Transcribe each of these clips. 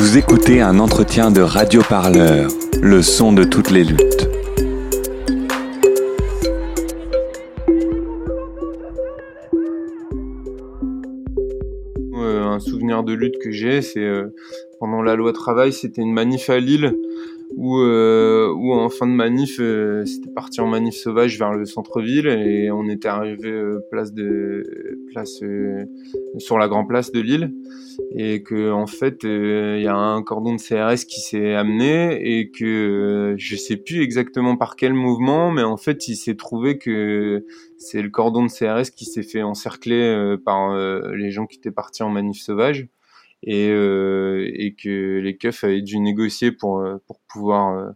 Vous écoutez un entretien de Radio Parleur, le son de toutes les luttes. Euh, un souvenir de lutte que j'ai, c'est euh, pendant la loi travail, c'était une manif à Lille où, euh, en fin de manif, euh, c'était parti en manif sauvage vers le centre-ville et on était arrivé euh, place de place euh, sur la grande place de Lille. Et que en fait il y a un cordon de CRS qui s'est amené et que je sais plus exactement par quel mouvement, mais en fait il s'est trouvé que c'est le cordon de CRS qui s'est fait encercler par les gens qui étaient partis en manif sauvage et, euh, et que les keufs avaient dû négocier pour, euh, pour pouvoir, euh,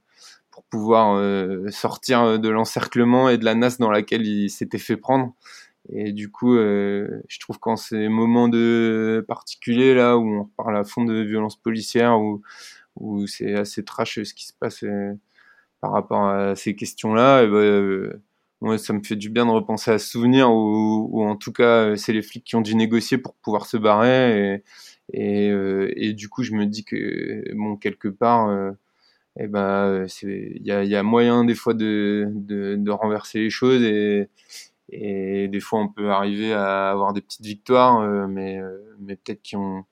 pour pouvoir euh, sortir de l'encerclement et de la nasse dans laquelle ils s'étaient fait prendre. Et du coup, euh, je trouve qu'en ces moments de particuliers là où on parle à fond de violence policière, où, où c'est assez trash ce qui se passe par rapport à ces questions-là, ben, euh, ouais, ça me fait du bien de repenser à ce souvenir où, où en tout cas c'est les flics qui ont dû négocier pour pouvoir se barrer et, et, euh, et du coup, je me dis que, bon, quelque part, euh, eh ben, il y a, moyen des fois de, de, renverser les choses et, des fois on peut arriver à avoir des petites victoires, euh, mais, mais peut-être qui, ont,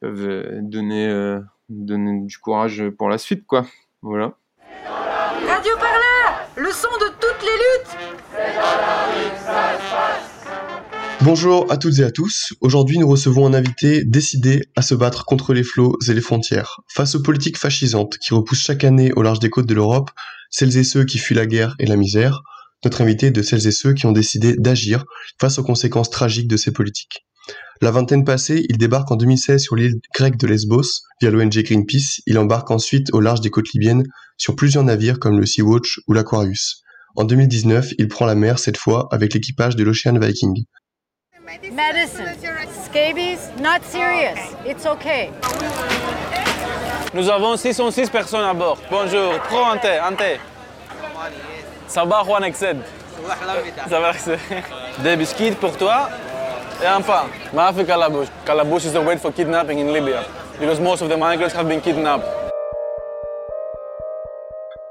peuvent donner, donner du courage pour la suite, quoi. Voilà. Radio Parleur, le son de toutes les luttes. Bonjour à toutes et à tous. Aujourd'hui, nous recevons un invité décidé à se battre contre les flots et les frontières. Face aux politiques fascisantes qui repoussent chaque année au large des côtes de l'Europe celles et ceux qui fuient la guerre et la misère, notre invité est de celles et ceux qui ont décidé d'agir face aux conséquences tragiques de ces politiques. La vingtaine passée, il débarque en 2016 sur l'île grecque de Lesbos via l'ONG Greenpeace. Il embarque ensuite au large des côtes libyennes sur plusieurs navires comme le Sea-Watch ou l'Aquarius. En 2019, il prend la mer cette fois avec l'équipage de l'Ocean Viking. Medicine. Scabies, not serious. It's okay. Nous avons 606 personnes à bord. Bonjour. Prends un thé, un thé. Sabah Juan Exced. Ça va, Des biscuits pour toi et un pain. Ma fait Calabush. Calabush is the word for kidnapping in Libya because most of the migrants have been kidnapped.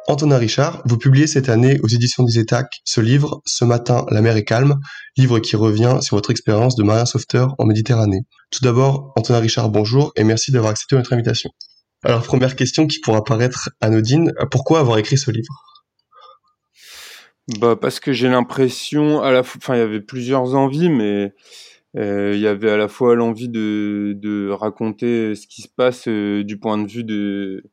Antonin Richard, vous publiez cette année aux éditions des Étacs ce livre, Ce matin, la mer est calme, livre qui revient sur votre expérience de marin sauveteur en Méditerranée. Tout d'abord, Antonin Richard, bonjour et merci d'avoir accepté notre invitation. Alors, première question qui pourra paraître anodine, pourquoi avoir écrit ce livre? Bah parce que j'ai l'impression à la fois, enfin il y avait plusieurs envies, mais euh, il y avait à la fois l'envie de, raconter ce qui se passe euh, du point de vue de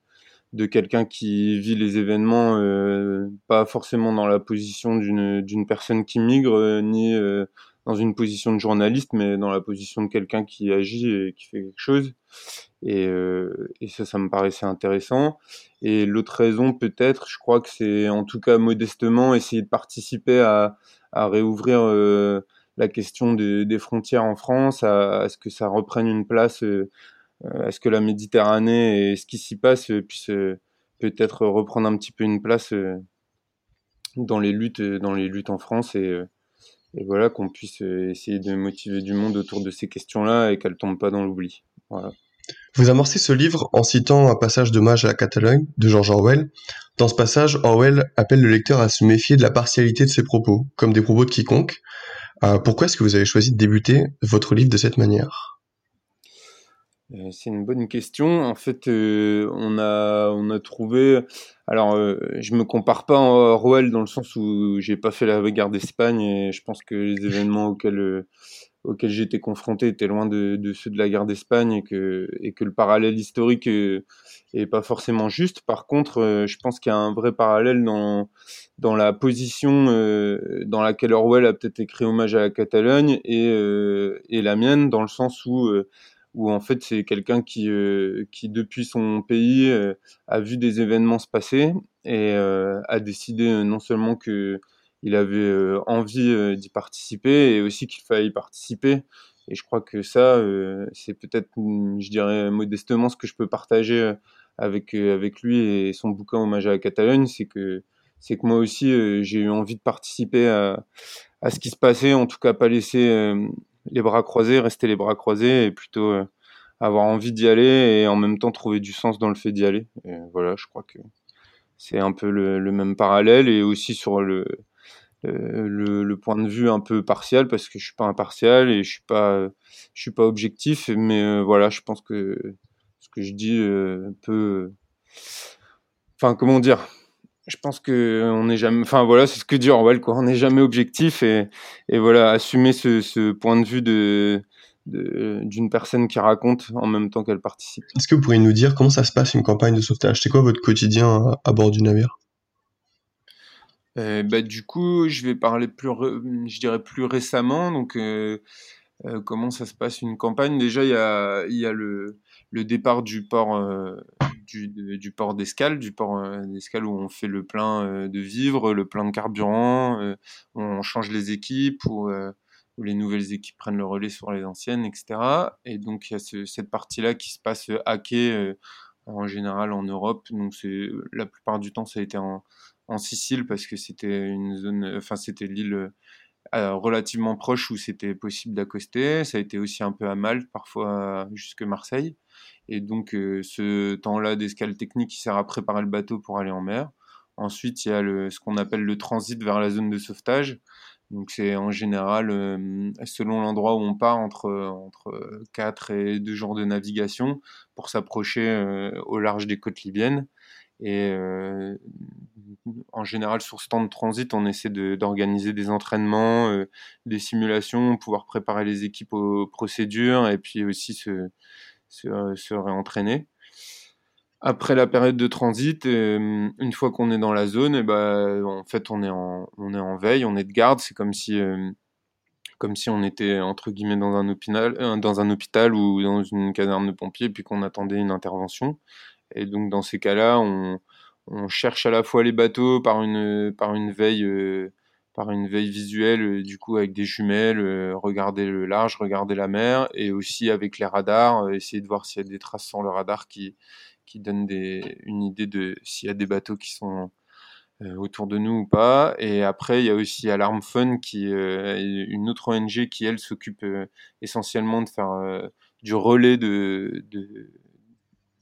de quelqu'un qui vit les événements euh, pas forcément dans la position d'une personne qui migre euh, ni euh, dans une position de journaliste mais dans la position de quelqu'un qui agit et qui fait quelque chose. Et, euh, et ça ça me paraissait intéressant. Et l'autre raison peut-être je crois que c'est en tout cas modestement essayer de participer à, à réouvrir euh, la question des, frontières en France à, à, ce que ça reprenne une place est-ce que la Méditerranée et ce qui s'y passe euh, puisse euh, peut-être reprendre un petit peu une place dans les luttes, dans les luttes en France et, voilà qu'on puisse essayer de motiver du monde autour de ces questions-là et qu'elles tombent pas dans l'oubli. Voilà. Vous amorcez ce livre en citant un passage d'hommage à la Catalogne de George Orwell. Dans ce passage, Orwell appelle le lecteur à se méfier de la partialité de ses propos, comme des propos de quiconque. Euh, pourquoi est-ce que vous avez choisi de débuter votre livre de cette manière? euh, c'est une bonne question. En fait, euh, on a on a trouvé. Alors, euh, je me compare pas à Orwell dans le sens où j'ai pas fait la guerre d'Espagne et je pense que les événements auxquels euh, auxquels été confronté étaient loin de, ceux de la guerre d'Espagne et que et que le parallèle historique est, est pas forcément juste. Par contre, je pense qu'il y a un vrai parallèle dans dans la position dans laquelle Orwell a peut-être écrit hommage à la Catalogne et et la mienne dans le sens où où en fait c'est quelqu'un qui, euh, qui depuis son pays euh, a vu des événements se passer et euh, a décidé euh, non seulement que il avait euh, envie euh, d'y participer et aussi qu'il fallait y participer. Et je crois que ça, c'est peut-être, je dirais modestement, ce que je peux partager avec avec lui et son bouquin Hommage à la Catalogne, c'est que c'est que moi aussi j'ai eu envie de participer à, à ce qui se passait, en tout cas pas laisser les bras croisés, rester les bras croisés et plutôt euh, avoir envie d'y aller et en même temps trouver du sens dans le fait d'y aller. Voilà, je crois que c'est un peu le, même parallèle et aussi sur le, point de vue un peu partial parce que je suis pas impartial et je suis pas je suis pas objectif mais voilà je pense que ce que je dis peut enfin comment dire je pense que on n'est jamais, enfin voilà, c'est ce que dit Orwell, quoi. On n'est jamais objectif et, et voilà, assumer ce, ce point de vue de d'une personne qui raconte en même temps qu'elle participe. Est-ce que vous pourriez nous dire comment ça se passe une campagne de sauvetage? C'est quoi votre quotidien à, bord du navire? Euh, bah, du coup, je vais parler plus, je dirais plus récemment. Donc, euh, euh, comment ça se passe une campagne? Déjà, il y a, y a le, le départ du port euh, du, du, port d'escale, du port euh, d'escale où on fait le plein euh, de vivres, le plein de carburant, on change les équipes où, les nouvelles équipes prennent le relais sur les anciennes, etc. Et donc il y a ce, cette partie-là qui se passe hacker en général en Europe. Donc c'est la plupart du temps ça a été en, en Sicile parce que c'était une zone, enfin c'était l'île relativement proche où c'était possible d'accoster. Ça a été aussi un peu à Malte, parfois jusque Marseille. Et donc, euh, ce temps-là d'escale technique qui sert à préparer le bateau pour aller en mer. Ensuite, il y a le, ce qu'on appelle le transit vers la zone de sauvetage. Donc, c'est en général, euh, selon l'endroit où on part, entre, entre 4 et 2 jours de navigation pour s'approcher euh, au large des côtes libyennes. Et en général, sur ce temps de transit, on essaie d'organiser des entraînements, des simulations, pouvoir préparer les équipes aux procédures et puis aussi se, se, réentraîner. Après la période de transit, euh, une fois qu'on est dans la zone, et eh ben, en fait, on est en, veille, on est de garde. C'est comme si, euh, comme si on était entre guillemets dans un hôpital, euh, dans un hôpital ou dans une caserne de pompiers, puis qu'on attendait une intervention. Et donc dans ces cas-là, on, cherche à la fois les bateaux par une, par une veille par une veille visuelle, euh, du coup avec des jumelles, euh, regarder le large, regarder la mer, et aussi avec les radars, euh, essayer de voir s'il y a des traces sur le radar qui, qui donnent une idée de s'il y a des bateaux qui sont autour de nous ou pas. Et après, il y a aussi Alarm Fun, qui est une autre ONG qui, elle, s'occupe essentiellement de faire du relais de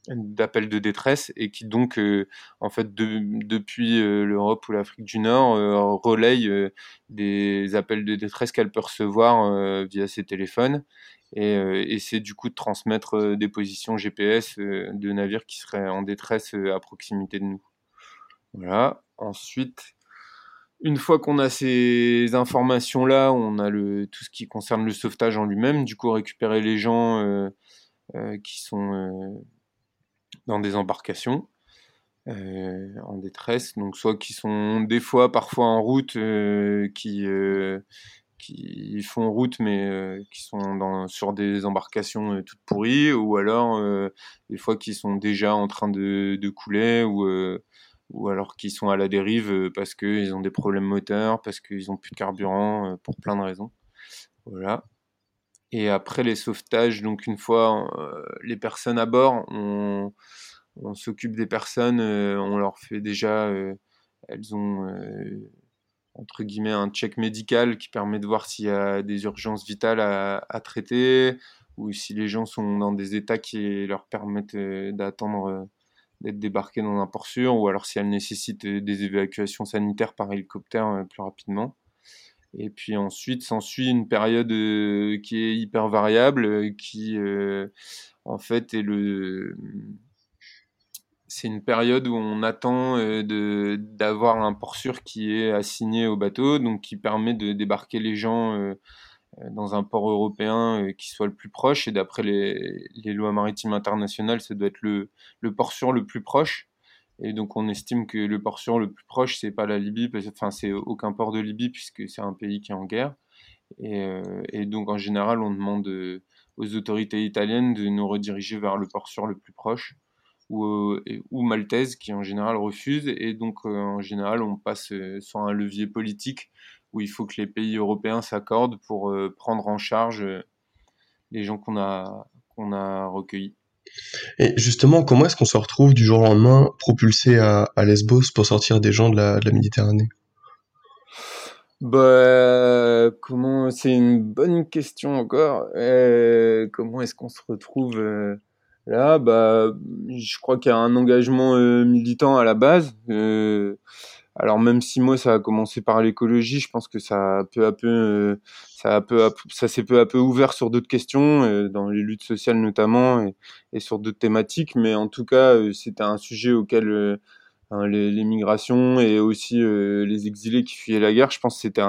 d'appels de détresse et qui donc euh, en fait depuis euh, l'Europe ou l'Afrique du Nord euh, relaye des appels de détresse qu'elle peut recevoir via ses téléphones et essaie du coup de transmettre des positions GPS de navires qui seraient en détresse à proximité de nous. Voilà. Ensuite, une fois qu'on a ces informations là, on a le tout ce qui concerne le sauvetage en lui-même, du coup récupérer les gens qui sont dans des embarcations euh, en détresse, donc soit qui sont des fois parfois en route, euh, qui euh, qui font route mais qui sont sur des embarcations toutes pourries, ou alors des fois qui sont déjà en train de, couler ou ou alors qui sont à la dérive parce qu'ils ont des problèmes moteurs, parce qu'ils ont plus de carburant, pour plein de raisons. Voilà. Et après les sauvetages, donc une fois euh, les personnes à bord, on, s'occupe des personnes, euh, on leur fait déjà, euh, elles ont entre guillemets un check médical qui permet de voir s'il y a des urgences vitales à, traiter ou si les gens sont dans des états qui leur permettent d'attendre d'être débarqués dans un port sûr ou alors si elles nécessitent des évacuations sanitaires par hélicoptère plus rapidement. Et puis ensuite s'ensuit une période euh, qui est hyper variable, euh, qui euh, en fait est le c'est une période où on attend d'avoir un port sûr qui est assigné au bateau, donc qui permet de débarquer les gens dans un port européen qui soit le plus proche. Et d'après les, les, lois maritimes internationales, ça doit être le, le port sûr le plus proche. Et donc on estime que le port sûr le plus proche, c'est pas la Libye, enfin c'est aucun port de Libye puisque c'est un pays qui est en guerre. Et, euh, donc en général, on demande euh, aux autorités italiennes de nous rediriger vers le port sûr le plus proche ou, euh, ou maltaise qui en général refuse. Et donc en général, on passe sur un levier politique où il faut que les pays européens s'accordent pour prendre en charge les gens qu'on a recueillis. Et justement, comment est-ce qu'on se retrouve du jour au lendemain propulsé à, Lesbos pour sortir des gens de la, Méditerranée? Bah, comment c'est une bonne question encore. Euh, comment est-ce qu'on se retrouve euh, là? Bah, je crois qu'il y a un engagement euh, militant à la base. Alors même si moi ça a commencé par l'écologie, je pense que ça a peu à peu, euh, ça a peu ça s'est peu à peu ouvert sur d'autres questions, euh, dans les luttes sociales notamment, et, sur d'autres thématiques. Mais en tout cas, euh, c'était un sujet auquel hein, les, migrations et aussi les exilés qui fuyaient la guerre, je pense que c'était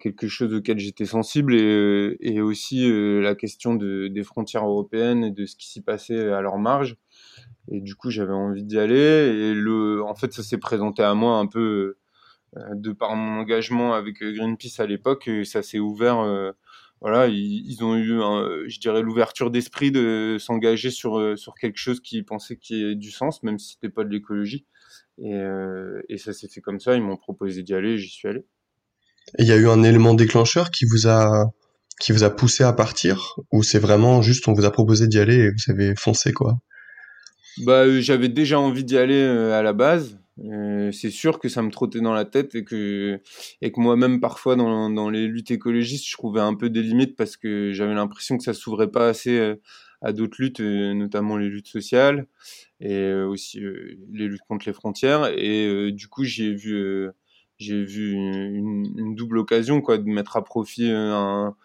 quelque chose auquel j'étais sensible et, aussi la question de, des frontières européennes et de ce qui s'y passait à leur marge. Et du coup, j'avais envie d'y aller. Et le, en fait, ça s'est présenté à moi un peu euh, de par mon engagement avec euh, Greenpeace à l'époque. Ça s'est ouvert. euh, voilà, ils, ont eu, je dirais, l'ouverture d'esprit de s'engager sur sur quelque chose qu'ils pensaient qui ait du sens, même si c'était pas de l'écologie. Et, et ça s'est fait comme ça. Ils m'ont proposé d'y aller. J'y suis allé. Il y a eu un élément déclencheur qui vous a qui vous a poussé à partir? Ou c'est vraiment juste on vous a proposé d'y aller et vous avez foncé quoi? Bah, euh, j'avais déjà envie d'y aller euh, à la base. Euh, c'est sûr que ça me trottait dans la tête et que, et que moi-même, parfois, dans, dans les luttes écologistes, je trouvais un peu des limites parce que j'avais l'impression que ça s'ouvrait pas assez à d'autres luttes, notamment les luttes sociales et aussi les luttes contre les frontières. Et du coup, j'ai vu, j'ai vu une, une- double occasion, quoi, de mettre à profit un,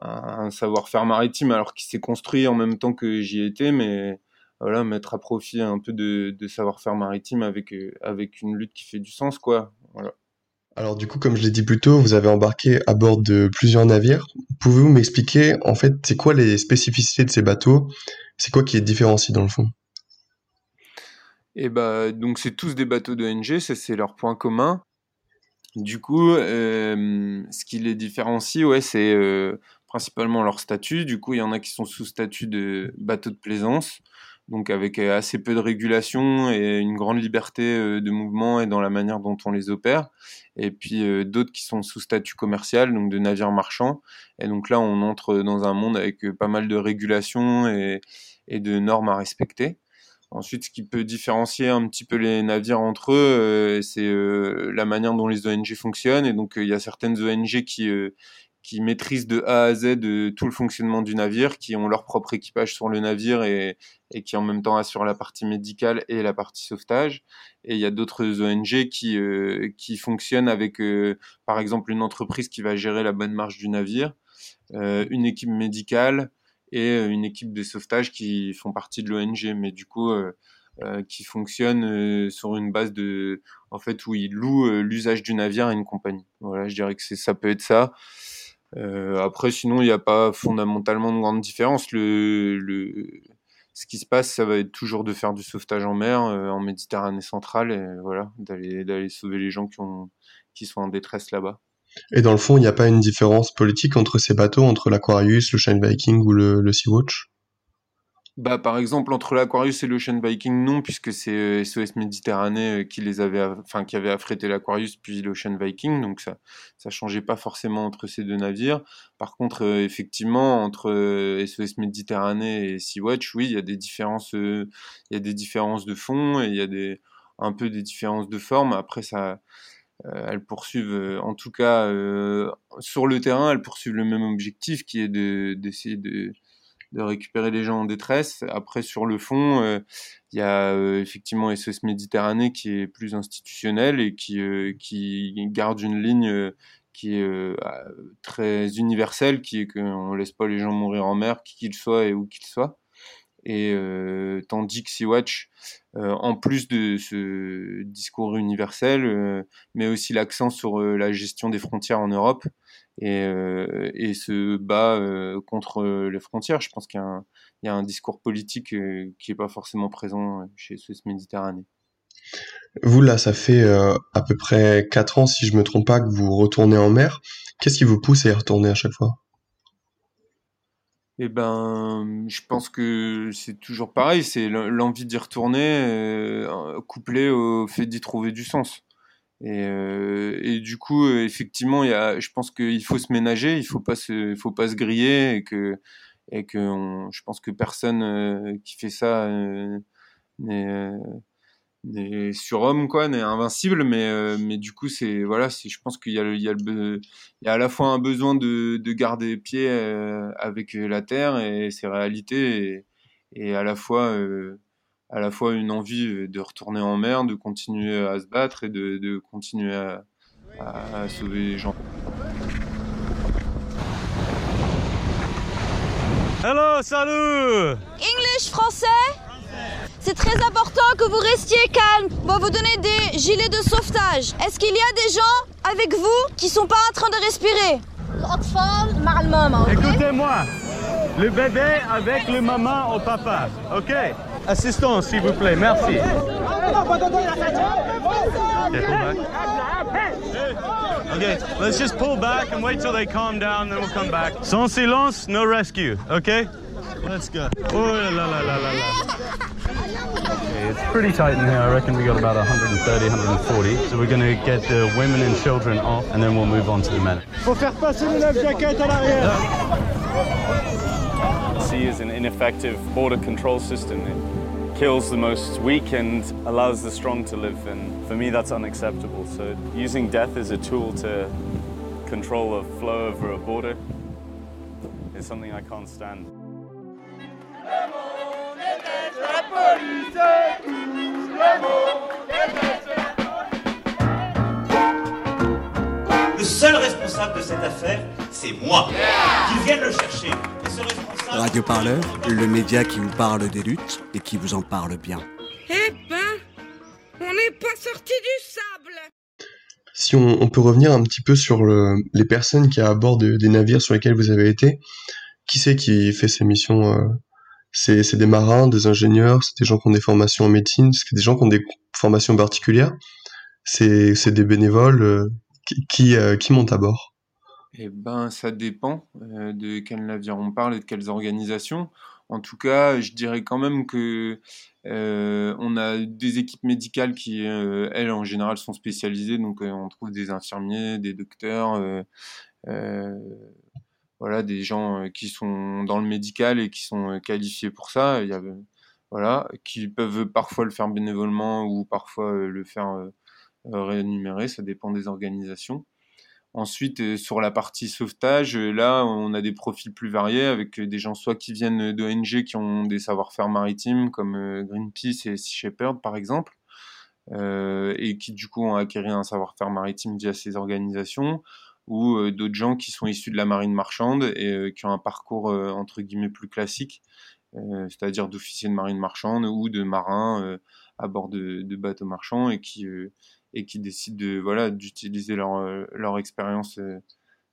un savoir-faire maritime alors qu'il s'est construit en même temps que j'y étais, mais voilà, mettre à profit un peu de, de savoir-faire maritime avec, euh, avec une lutte qui fait du sens, quoi. Voilà. Alors du coup, comme je l'ai dit plus tôt, vous avez embarqué à bord de plusieurs navires. Pouvez-vous m'expliquer en fait c'est quoi les spécificités de ces bateaux? C'est quoi qui les différencie dans le fond? Et bah, donc c'est tous des bateaux d'ONG, ça c'est leur point commun. Du coup, euh, ce qui les différencie, ouais, c'est euh, principalement leur statut. Du coup, il y en a qui sont sous statut de bateau de plaisance, donc avec euh, assez peu de régulation et une grande liberté euh, de mouvement et dans la manière dont on les opère. Et puis euh, d'autres qui sont sous statut commercial, donc de navires marchands. Et donc là, on entre dans un monde avec pas mal de régulations et, et de normes à respecter. Ensuite, ce qui peut différencier un petit peu les navires entre eux, c'est la manière dont les ONG fonctionnent. Et donc, il y a certaines ONG qui, qui maîtrisent de A à Z de tout le fonctionnement du navire, qui ont leur propre équipage sur le navire et, qui en même temps assurent la partie médicale et la partie sauvetage. Et il y a d'autres ONG qui, euh, qui fonctionnent avec, euh, par exemple, une entreprise qui va gérer la bonne marche du navire, euh, une équipe médicale et euh, une équipe de sauvetage qui font partie de l'ONG, mais du coup euh, euh, qui fonctionnent euh, sur une base de, en fait, où ils louent euh, l'usage du navire à une compagnie. Voilà, je dirais que ça peut être ça. Euh, après, sinon, il n'y a pas fondamentalement de grande différence. Le, le, ce qui se passe, ça va être toujours de faire du sauvetage en mer, euh, en Méditerranée centrale, et voilà, d'aller sauver les gens qui ont qui sont en détresse là-bas. Et dans le fond, il n'y a pas une différence politique entre ces bateaux, entre l'Aquarius, l'Ocean Viking ou le, le Sea-Watch? Bah, par exemple, entre l'Aquarius et l'Ocean Viking, non, puisque c'est euh, SOS Méditerranée euh, qui les avait, enfin, qui avait affrété l'Aquarius puis l'Ocean Viking, donc ça, ça changeait pas forcément entre ces deux navires. Par contre, euh, effectivement, entre euh, SOS Méditerranée et Sea-Watch, oui, il y a des différences, euh, il y a des différences de fond et il y a des, un peu des différences de forme. Après, ça, euh, elles poursuivent, euh, en tout cas, euh, sur le terrain, elles poursuivent le même objectif qui est de, d'essayer de, de récupérer les gens en détresse. Après, sur le fond, euh, il y a euh, effectivement SOS Méditerranée qui est plus institutionnel et qui, euh, qui garde une ligne qui est très universelle, qui est qu'on laisse pas les gens mourir en mer, qui qu'ils soient et où qu'ils soient. Et euh, tandis que Sea-Watch, euh, en plus de ce discours universel, euh, met aussi l'accent sur la gestion des frontières en Europe et, se bat contre les frontières. Je pense qu'il y a un, discours politique qui n'est pas forcément présent chez SOS Méditerranée. Vous, là, ça fait à peu près 4 ans, si je me trompe pas, que vous retournez en mer. Qu'est-ce qui vous pousse à y retourner à chaque fois? Eh ben, je pense que c'est toujours pareil, c'est l'envie d'y retourner, euh, couplé au fait d'y trouver du sens. Et, euh, et du coup, euh, effectivement, y a, je pense qu'il faut se ménager, il faut pas se, faut pas se griller, et que, et que, on, je pense que personne euh, qui fait ça euh, n'est, euh, n'est surhomme quoi, n'est invincible, mais mais du coup c'est voilà, c'est je pense qu'il y a il y a le il y a à la fois un besoin de de garder pied avec la terre et ses réalités et, et à la fois à la fois une envie de retourner en mer, de continuer à se battre et de, de continuer à, à sauver les gens. Hello, salut English, français? C'est très important que vous restiez calme. On va vous donner des gilets de sauvetage. Est-ce qu'il y a des gens avec vous qui sont pas en train de respirer? Écoutez-moi, le bébé avec le maman au papa, ok? Assistance, s'il vous plaît, merci. Okay, let's just pull back and wait till they calm down, then we'll come back. Sans silence, no rescue, okay? Let's go. Oh, la la la la la. Okay, it's pretty tight in here. I reckon we got about 130, 140. So we're going to get the women and children off, and then we'll move on to the men. Faut faire passer le jacket à l'arrière. Sea is an ineffective border control system. It kills the most weak and allows the strong to live. And for me, that's unacceptable. So using death as a tool to control a flow over a border is something I can't stand. Le seul responsable de cette affaire, c'est moi. Qu'ils viennent le chercher. Et ce responsable... Radio Parleur, le média qui vous parle des luttes et qui vous en parle bien. Eh ben, on n'est pas sorti du sable Si on, on peut revenir un petit peu sur le- les personnes qui à bord de- des navires sur lesquels vous avez été, qui c'est qui fait ces missions euh, C'est des marins, des ingénieurs, c'est des gens qui ont des formations en médecine, c'est des gens qui ont des formations particulières, c'est des bénévoles euh, qui euh, qui montent à bord. Eh ben, ça dépend euh, de quel navire on parle et de quelles organisations. En tout cas, je dirais quand même que on a des équipes médicales qui, elles, en général, sont spécialisées. Donc, on trouve des infirmiers, des docteurs, voilà, des gens euh, qui sont dans le médical et qui sont euh, qualifiés pour ça. Euh, voilà, qui peuvent parfois le faire bénévolement ou parfois le faire rémunéré. Ça dépend des organisations. Ensuite, sur la partie sauvetage, là, on a des profils plus variés avec des gens soit qui viennent d'ONG qui ont des savoir-faire maritimes comme Greenpeace et Sea Shepherd par exemple, et qui du coup ont acquéri un savoir-faire maritime via ces organisations, ou euh, d'autres gens qui sont issus de la marine marchande et euh, qui ont un parcours euh, entre guillemets plus classique, euh, c'est-à-dire d'officiers de marine marchande ou de marins euh, à bord de, de bateaux marchands et qui euh, et qui décident de voilà d'utiliser leur leur expérience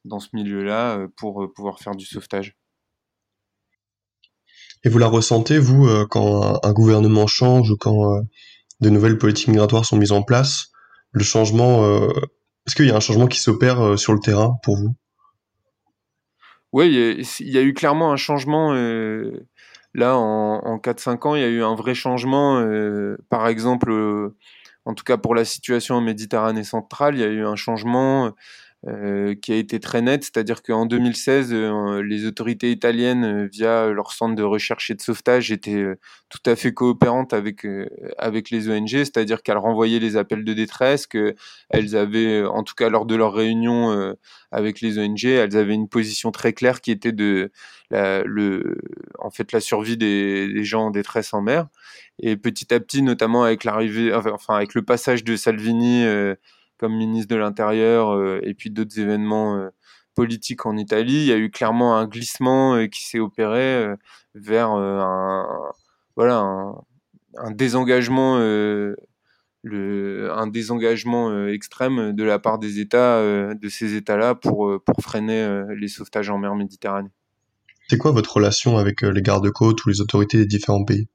dans ce milieu-là pour pouvoir faire du sauvetage. Et vous la ressentez, vous, quand un, gouvernement change ou quand de nouvelles politiques migratoires sont mises en place, le changement, est-ce qu'il y a un changement qui s'opère euh, sur le terrain pour vous? Oui, il y, a- eu clairement un changement. euh, là, en, en 4-5 ans, il y a eu un vrai changement. euh, par exemple, en tout cas pour la situation en Méditerranée centrale, il y a eu un changement euh, qui a été très net. C'est-à-dire qu'en 2016, euh, les autorités italiennes, euh, via leur centre de recherche et de sauvetage, étaient tout à fait coopérantes avec, avec les ONG. C'est-à-dire qu'elles renvoyaient les appels de détresse, qu'elles avaient, en tout cas lors de leurs réunions avec les ONG, elles avaient une position très claire qui était de la, le, en fait, la survie des, des gens en détresse en mer. Et petit à petit, notamment avec l'arrivée, enfin, avec le passage de Salvini comme ministre de l'Intérieur euh, et puis d'autres événements euh, politiques en Italie, il y a eu clairement un glissement euh, qui s'est opéré vers un, voilà, un, désengagement un désengagement extrême de la part des États, de ces États-là, pour, pour freiner les sauvetages en mer Méditerranée. C'est quoi votre relation avec les gardes-côtes ou les autorités des différents pays?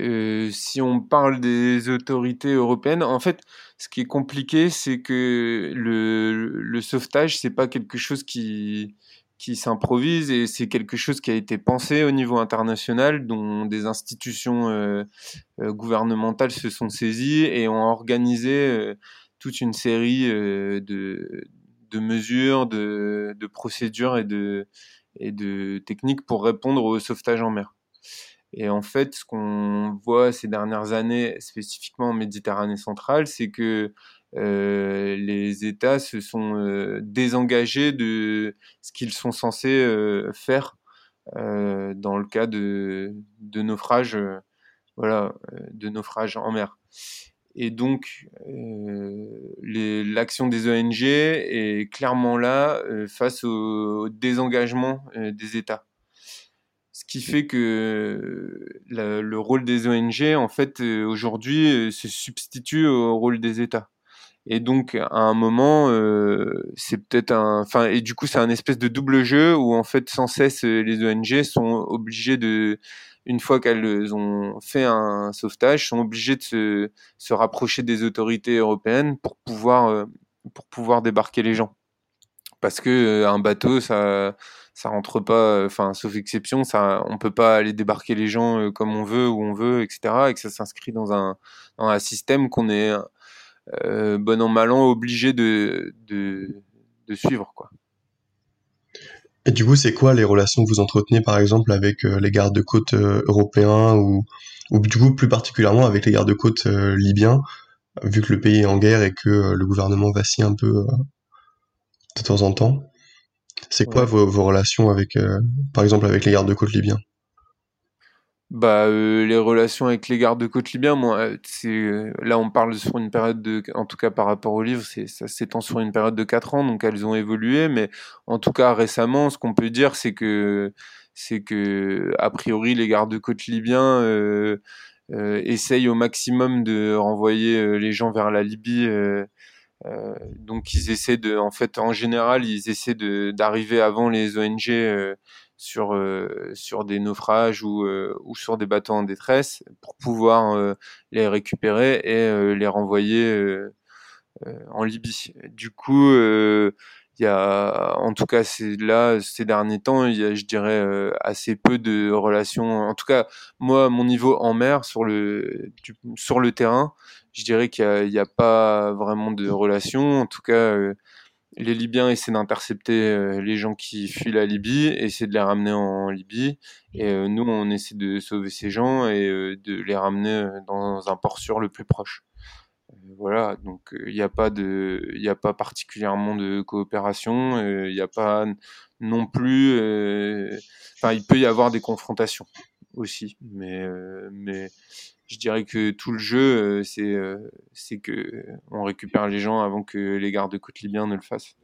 Euh, si on parle des autorités européennes, en fait, ce qui est compliqué, c'est que le, le sauvetage, c'est pas quelque chose qui, qui s'improvise et c'est quelque chose qui a été pensé au niveau international, dont des institutions euh, euh, gouvernementales se sont saisies et ont organisé toute une série de, de mesures, de, de procédures et de, et de techniques pour répondre au sauvetage en mer. Et en fait, ce qu'on voit ces dernières années, spécifiquement en Méditerranée centrale, c'est que euh, les États se sont euh, désengagés de ce qu'ils sont censés euh, faire dans le cas de, de naufrages, voilà, en mer. Et donc, l'action des ONG est clairement là face au, désengagement des États. Ce qui fait que le rôle des ONG, en fait, euh, aujourd'hui, euh, se substitue au rôle des États. Et donc, à un moment, euh, c'est peut-être un, enfin, et du coup, c'est un espèce de double jeu où, en fait, sans cesse, les ONG sont obligées de, une fois qu'elles ont fait un sauvetage, sont obligées de se, rapprocher des autorités européennes pour pouvoir, pour pouvoir débarquer les gens. Parce que euh, un bateau, ça, ça rentre pas, enfin, sauf exception, ça, on peut pas aller débarquer les gens euh, comme on veut, où on veut, etc. Et que ça s'inscrit dans un, système qu'on est euh, bon an mal an obligé de, suivre quoi. Et du coup, c'est quoi les relations que vous entretenez, par exemple, avec euh, les gardes-côtes euh, européens ou, du coup plus particulièrement avec les gardes-côtes euh, libyens, vu que le pays est en guerre et que euh, le gouvernement vacille un peu euh, de temps en temps. C'est quoi Ouais. vos, vos relations avec, euh, par exemple, avec les gardes-côtes libyens? Bah, euh, les relations avec les gardes-côtes libyens, moi, euh, là on parle sur une période de, en tout cas par rapport au livre, ça s'étend sur une période de quatre ans, donc elles ont évolué, mais en tout cas récemment, ce qu'on peut dire, c'est que c'est que a priori les gardes-côtes libyens euh, essayent au maximum de renvoyer les gens vers la Libye. Euh, donc ils essaient de, en fait, en général, ils essaient d'arriver avant les ONG euh, sur euh, sur des naufrages ou euh, ou sur des bateaux en détresse pour pouvoir euh, les récupérer et euh, les renvoyer en Libye. Du coup, il y a, en tout cas, c'est là ces derniers temps, il y a, je dirais, assez peu de relations. En tout cas, moi, mon niveau en mer, sur le sur le terrain, je dirais qu'il y a, pas vraiment de relations. En tout cas, euh, les Libyens essaient d'intercepter euh, les gens qui fuient la Libye, essaient de les ramener en Libye, et euh, nous, on essaie de sauver ces gens et de les ramener dans un port sûr le plus proche. Voilà, donc il n'y a pas de, il n'y a pas particulièrement de coopération, il n'y a pas non plus, enfin il peut y avoir des confrontations aussi, mais mais je dirais que tout le jeu, euh, c'est euh, c'est que euh, on récupère les gens avant que les gardes-côtes libyens ne le fassent.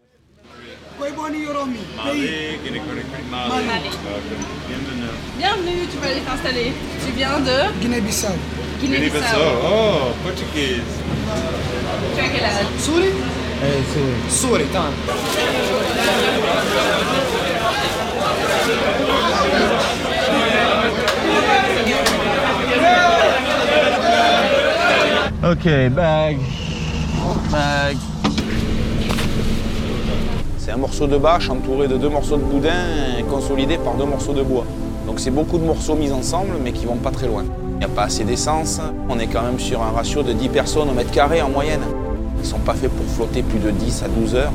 Bienvenue, tu peux aller t'installer. Tu viens de Guinée-Bissau. Oh. Tu as quel âge? Ok, bag. Bag. C'est un morceau de bâche entouré de deux morceaux de boudin consolidés par deux morceaux de bois. Donc c'est beaucoup de morceaux mis ensemble mais qui vont pas très loin. Il n'y a pas assez d'essence. On est quand même sur un ratio de 10 personnes au mètre carré en moyenne. Ils sont pas faits pour flotter plus de 10 à 12 heures.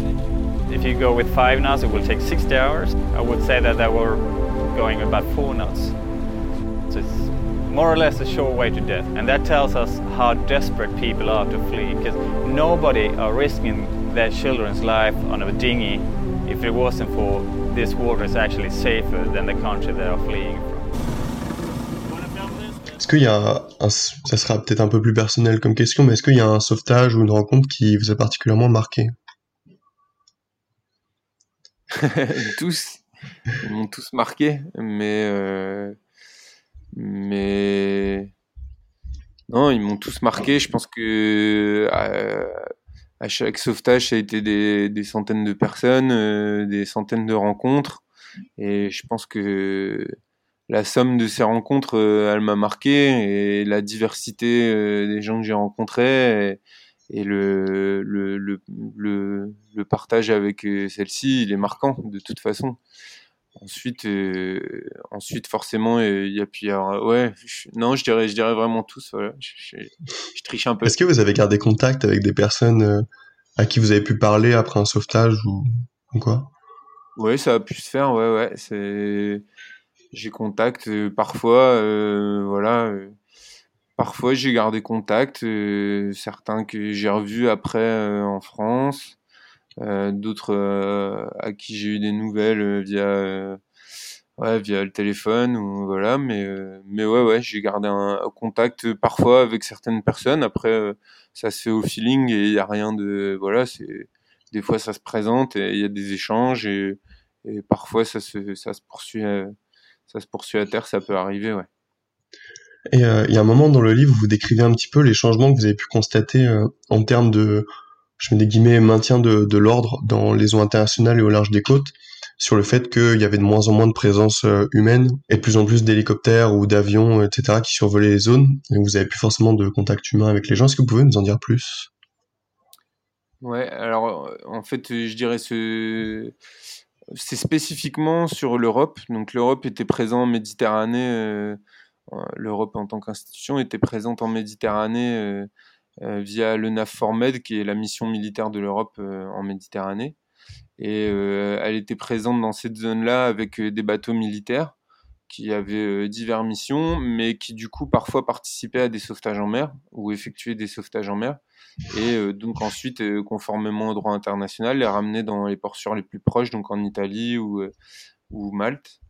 If you go with five knots, it will take 60 hours. I would say that they were going about four knots. So it's more or less a short way to death. And that tells us how desperate people are to flee, because nobody are risking their children's life on a dinghy if it wasn't for this water is actually safer than the country they are fleeing from. Est-ce qu'il y a un, un- ça sera peut-être un peu plus personnel comme question, mais est-ce qu'il y a un sauvetage ou une rencontre qui vous a particulièrement marqué? Tous, ils m'ont tous marqué, mais euh, mais non, ils m'ont tous marqué. Je pense que à, à chaque sauvetage, ça a été des, centaines de personnes, euh, des centaines de rencontres, et je pense que la somme de ces rencontres, euh, elle m'a marqué, et la diversité euh, des gens que j'ai rencontrés. Et, et le, le, le, le, partage avec euh, celle-ci, il est marquant de toute façon. Ensuite, euh, ensuite forcément, euh, il y a puis alors, ouais, je- non, je dirais, je dirais vraiment tous. Voilà, je, je- je triche un peu. Est-ce que vous avez gardé contact avec des personnes euh, à qui vous avez pu parler après un sauvetage ou, ou quoi? Ouais, ça a pu se faire, ouais, ouais. C'est, j'ai contact parfois, voilà. parfois j'ai gardé contact, certains que j'ai revus après en France, d'autres à qui j'ai eu des nouvelles via ouais, via le téléphone ou voilà mais euh, mais ouais ouais j'ai gardé un, contact parfois avec certaines personnes. Après euh, ça se fait au feeling et il y a rien de voilà c'est des fois ça se présente et il y a des échanges et, et parfois ça se ça se poursuit euh, ça se poursuit à terre ça peut arriver ouais. Et il y a un moment dans le livre où vous décrivez un petit peu les changements que vous avez pu constater en termes de je mets des guillemets maintien de, l'ordre dans les eaux internationales et au large des côtes sur le fait qu'il y avait de moins en moins de présence euh, humaine et de plus en plus d'hélicoptères ou d'avions, etc., qui survolaient les zones. Et vous avez plus forcément de contact humain avec les gens. Est-ce que vous pouvez nous en dire plus? Ouais, alors en fait, je dirais ce c'est spécifiquement sur l'Europe. Donc l'Europe était présente en Méditerranée. Euh, L'Europe en tant qu'institution était présente en Méditerranée euh, via le NAFORMED, qui est la mission militaire de l'Europe en Méditerranée et euh, elle était présente dans cette zone-là avec euh, des bateaux militaires qui avaient euh, diverses missions, mais qui du coup parfois participaient à des sauvetages en mer ou effectuaient des sauvetages en mer, et donc ensuite, conformément au droit international, les ramener dans les ports sûrs les plus proches, donc en Italie ou, ou Malte.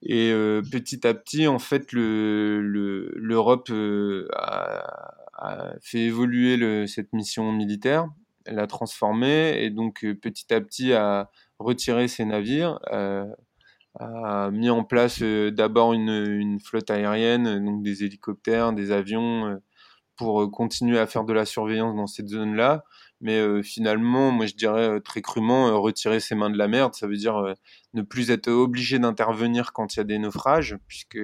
Et petit à petit, en fait, l'Europe le, a, a, fait évoluer le, cette mission militaire l'a transformé et donc euh, petit à petit a retiré ses navires, euh, a mis en place euh, d'abord une, une, flotte aérienne, donc des hélicoptères, des avions, pour continuer à faire de la surveillance dans cette zone-là. Mais finalement, moi je dirais très crûment, retirer ses mains de la merde, ça veut dire ne plus être obligé d'intervenir quand il y a des naufrages, puisque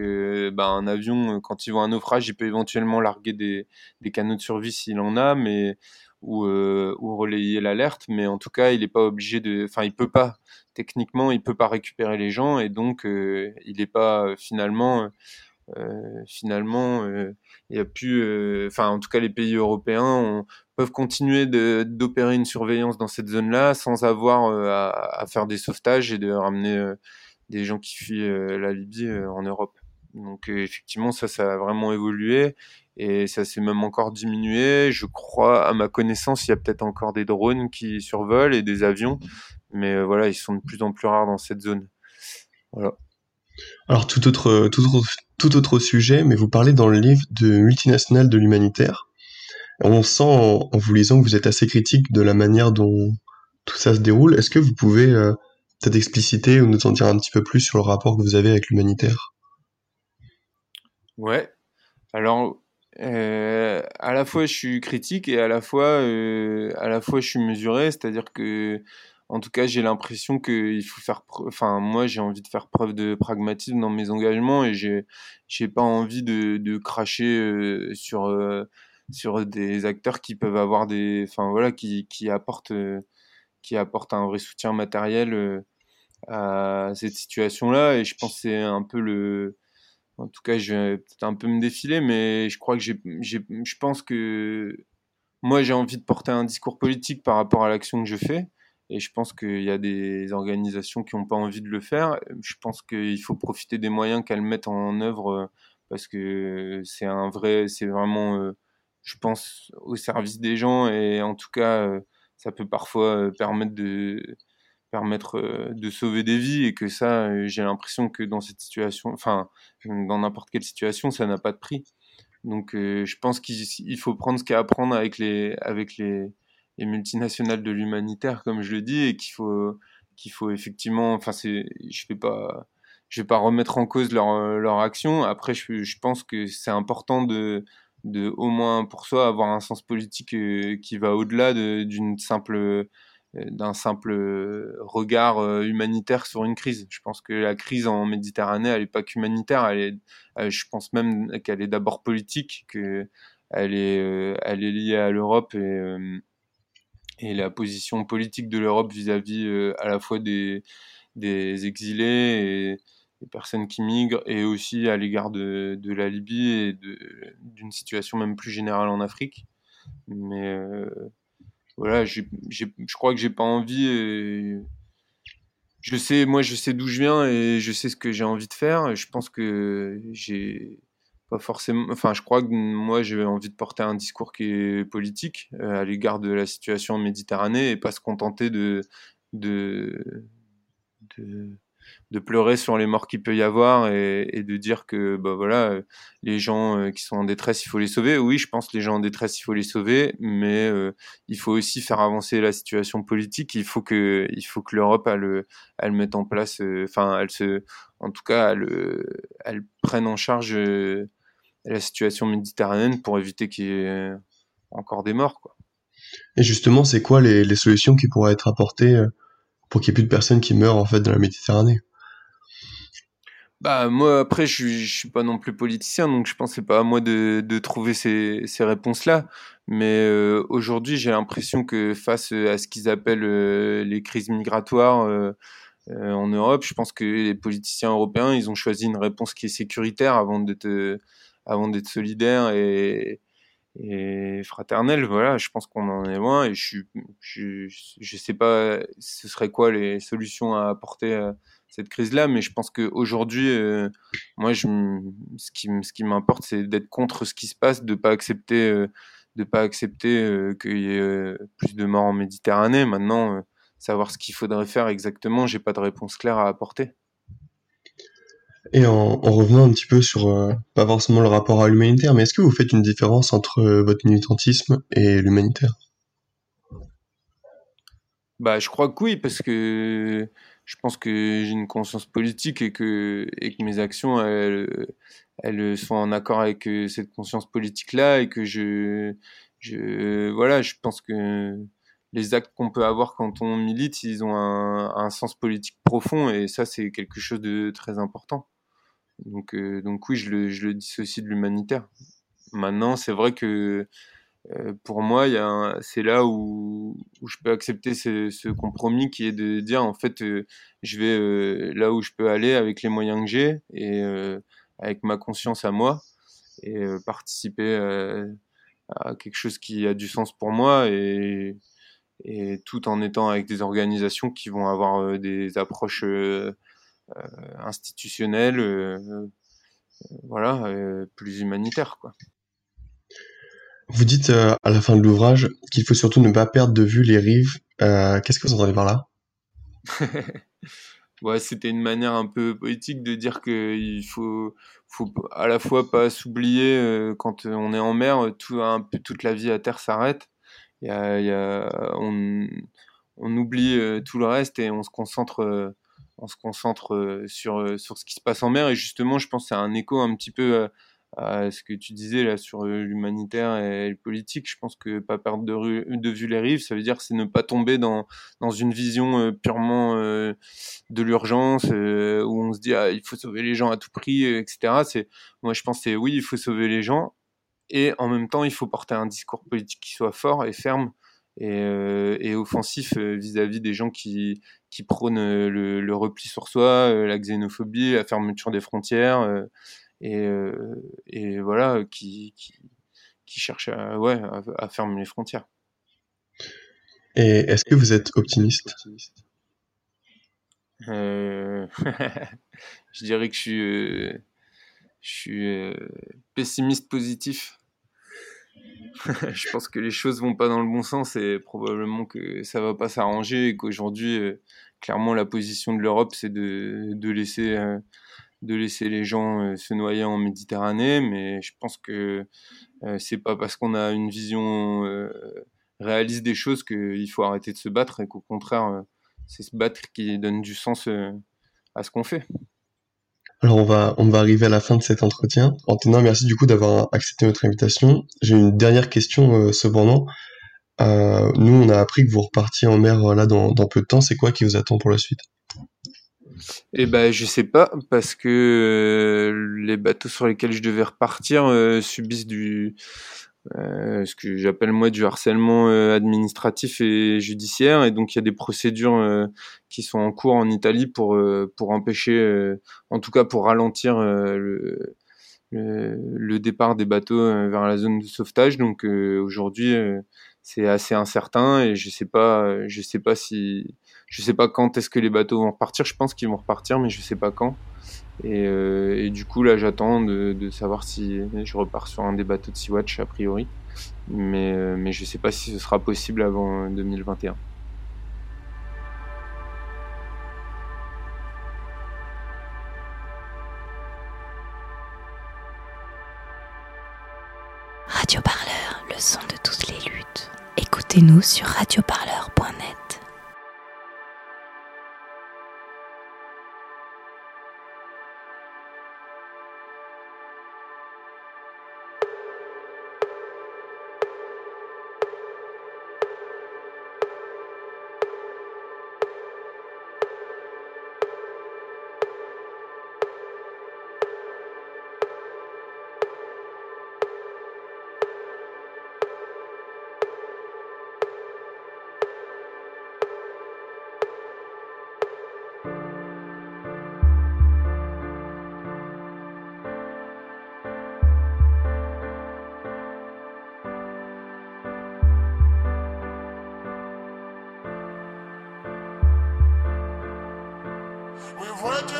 bah, un avion, quand il voit un naufrage, il peut éventuellement larguer des, canaux de survie s'il en a, mais ou, euh, relayer l'alerte, mais en tout cas, il n'est pas obligé de, enfin, il peut pas techniquement, il peut pas récupérer les gens et donc euh, il n'est pas euh, finalement, euh, finalement, il y a plus, enfin, en tout cas, les pays européens peuvent continuer d'opérer une surveillance dans cette zone-là sans avoir à, à, faire des sauvetages et de ramener des gens qui fuient la Libye en Europe. Donc effectivement, ça, ça a vraiment évolué et ça s'est même encore diminué. Je crois, à ma connaissance, il y a peut-être encore des drones qui survolent et des avions, mais euh, voilà, ils sont de plus en plus rares dans cette zone. Voilà. Alors tout autre, tout autre, sujet, mais vous parlez dans le livre de multinationales de l'humanitaire. On sent en, vous lisant que vous êtes assez critique de la manière dont tout ça se déroule. Est-ce que vous pouvez euh, peut-être expliciter ou nous en dire un petit peu plus sur le rapport que vous avez avec l'humanitaire? Ouais. Alors, euh, à la fois je suis critique et à la fois, euh, à la fois je suis mesuré, c'est-à-dire que, en tout cas, j'ai l'impression qu'il faut faire, enfin, moi j'ai envie de faire preuve de pragmatisme dans mes engagements et j'ai, j'ai pas envie de, de cracher euh, sur, euh, sur des acteurs qui peuvent avoir des, enfin voilà, qui, qui apportent, euh, qui apportent un vrai soutien matériel à cette situation-là et je pense que c'est un peu le en tout cas, je vais peut-être un peu me défiler, mais je crois que j'ai, je pense que moi, j'ai envie de porter un discours politique par rapport à l'action que je fais. Et je pense qu'il y a des organisations qui n'ont pas envie de le faire. Je pense qu'il faut profiter des moyens qu'elles mettent en œuvre euh, parce que c'est un vrai, c'est vraiment, euh, je pense, au service des gens. Et en tout cas, euh, ça peut parfois permettre de, permettre de sauver des vies et que ça, j'ai l'impression que dans cette situation, enfin, dans n'importe quelle situation, ça n'a pas de prix. Donc, je pense qu'il faut prendre ce qu'il y a à prendre avec les, avec les, les multinationales de l'humanitaire, comme je le dis, et qu'il faut, qu'il faut effectivement, enfin, je vais pas, vais pas remettre en cause leur, leur action. Après, je, pense que c'est important de, de, au moins pour soi, avoir un sens politique qui va au-delà d'une simple euh, d'un simple euh, regard euh, humanitaire sur une crise. Je pense que la crise en Méditerranée, elle n'est pas qu'humanitaire, elle je pense même qu'elle est d'abord politique, qu'elle est, elle est liée à l'Europe et, et la position politique de l'Europe vis-à-vis à la fois des, des exilés et des personnes qui migrent et aussi à l'égard de, de, la Libye et d'une situation même plus générale en Afrique. Mais voilà, je crois que j'ai pas envie. je sais, moi, je sais d'où je viens et je sais ce que j'ai envie de faire. Je pense que j'ai forcément. Enfin, je crois que moi, j'ai envie de porter un discours qui est politique euh, à l'égard de la situation en Méditerranée et pas se contenter de de de, pleurer sur les morts qu'il peut y avoir et, de dire que bah voilà les gens euh, qui sont en détresse il faut les sauver oui je pense les gens en détresse il faut les sauver mais euh, il faut aussi faire avancer la situation politique il faut que il faut que l'Europe elle mette en place enfin elle se en tout cas elle elle prenne en charge la situation méditerranéenne pour éviter qu'il y ait encore des morts quoi. Et justement c'est quoi les, les solutions qui pourraient être apportées pour qu'il n'y ait plus de personnes qui meurent en fait dans la Méditerranée? Bah moi après je, je suis pas non plus politicien donc je pensais pas à moi de, de trouver ces, ces réponses là mais euh, aujourd'hui j'ai l'impression que face à ce qu'ils appellent euh, les crises migratoires euh, euh, en Europe je pense que les politiciens européens ils ont choisi une réponse qui est sécuritaire avant d'être avant d'être solidaire et et fraternelle voilà je pense qu'on en est loin et je je, je sais pas ce serait quoi les solutions à apporter à cette crise-là, mais je pense qu'aujourd'hui, euh, moi, ce qui, ce qui m'importe, c'est d'être contre ce qui se passe, de pas accepter, euh, pas accepter euh, qu'il y ait plus de morts en Méditerranée. Maintenant, savoir ce qu'il faudrait faire exactement, j'ai pas de réponse claire à apporter. Et en, en revenant un petit peu sur, euh, pas forcément le rapport à l'humanitaire, mais est-ce que vous faites une différence entre euh, votre militantisme et l'humanitaire? Bah, je crois que oui, parce que je pense que j'ai une conscience politique et que, mes actions, elles, sont en accord avec euh, cette conscience politique-là et que je, je, voilà, je pense que les actes qu'on peut avoir quand on milite, ils ont un sens politique profond et ça, c'est quelque chose de très important. Donc, euh, donc oui, je le, je dissocie de l'humanitaire. Maintenant, c'est vrai que euh, pour moi, c'est là où, je peux accepter ce, compromis qui est de dire en fait, euh, je vais là où je peux aller avec les moyens que j'ai et avec ma conscience à moi et participer à quelque chose qui a du sens pour moi et tout en étant avec des organisations qui vont avoir des approches institutionnelles, voilà, plus humanitaires quoi. Vous dites euh, à la fin de l'ouvrage qu'il faut surtout ne pas perdre de vue les rives. Euh, Qu'est-ce que vous entendez par là? Ouais, c'était une manière un peu poétique de dire qu'il faut, faut à la fois pas s'oublier euh, quand on est en mer, tout, un peu toute la vie à terre s'arrête. On, on oublie euh, tout le reste et on se concentre, euh, on se concentre sur, sur ce qui se passe en mer. Et justement, je pense que c'est un écho un petit peu à ce que tu disais là sur l'humanitaire et le politique. Je pense que pas perdre de, vue les rives, ça veut dire c'est ne pas tomber dans, dans une vision euh, purement euh, de l'urgence euh, où on se dit ah, il faut sauver les gens à tout prix, etc. Moi je pense c'est oui il faut sauver les gens et en même temps il faut porter un discours politique qui soit fort et ferme et, euh, offensif vis-à-vis -vis des gens qui, qui prônent le, le repli sur soi, la xénophobie, la fermeture des frontières et, euh, et voilà, qui, qui, qui cherche à, ouais, à, à, fermer les frontières. Et est-ce que vous êtes optimiste? Euh... Je dirais que je suis, euh, je suis euh, pessimiste positif. je pense que les choses vont pas dans le bon sens et probablement que ça va pas s'arranger et qu'aujourd'hui, euh, clairement, la position de l'Europe, c'est de, euh, laisser les gens euh, se noyer en Méditerranée, mais je pense que c'est pas parce qu'on a une vision réaliste des choses qu'il faut arrêter de se battre et qu'au contraire, c'est se battre qui donne du sens à ce qu'on fait. Alors on va, on va arriver à la fin de cet entretien. Antonin, merci du coup d'avoir accepté notre invitation. J'ai une dernière question euh, cependant. Euh, nous, on a appris que vous repartiez en mer là dans, dans peu de temps. C'est quoi qui vous attend pour la suite? Eh ben, je sais pas, parce que euh, les bateaux sur lesquels je devais repartir euh, subissent du, euh, ce que j'appelle moi du harcèlement euh, administratif et judiciaire, et donc il y a des procédures euh, qui sont en cours en Italie pour euh, pour empêcher, en tout cas pour ralentir le, le, le départ des bateaux vers la zone de sauvetage. Donc aujourd'hui, c'est assez incertain et je sais pas, je sais pas si je sais pas quand est-ce que les bateaux vont repartir. Je pense qu'ils vont repartir, mais je sais pas quand. Et, euh, et du coup, là, j'attends de, savoir si je repars sur un des bateaux de Sea-Watch, a priori. Mais, euh, mais je sais pas si ce sera possible avant 2021. Radio Parleur, le son de toutes les luttes. Écoutez-nous sur radioparleur.net.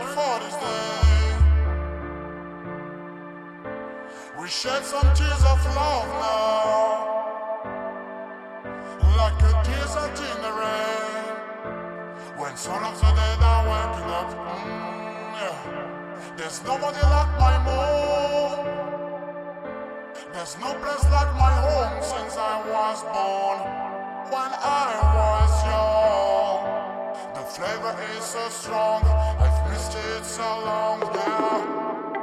This day. We shed some tears of love now, like a desert in the rain. When sun of the dead are waking up, mm, yeah. there's nobody like my moon. There's no place like my home since I was born. When I was young. The flavor is so strong, I've Missed it so long now.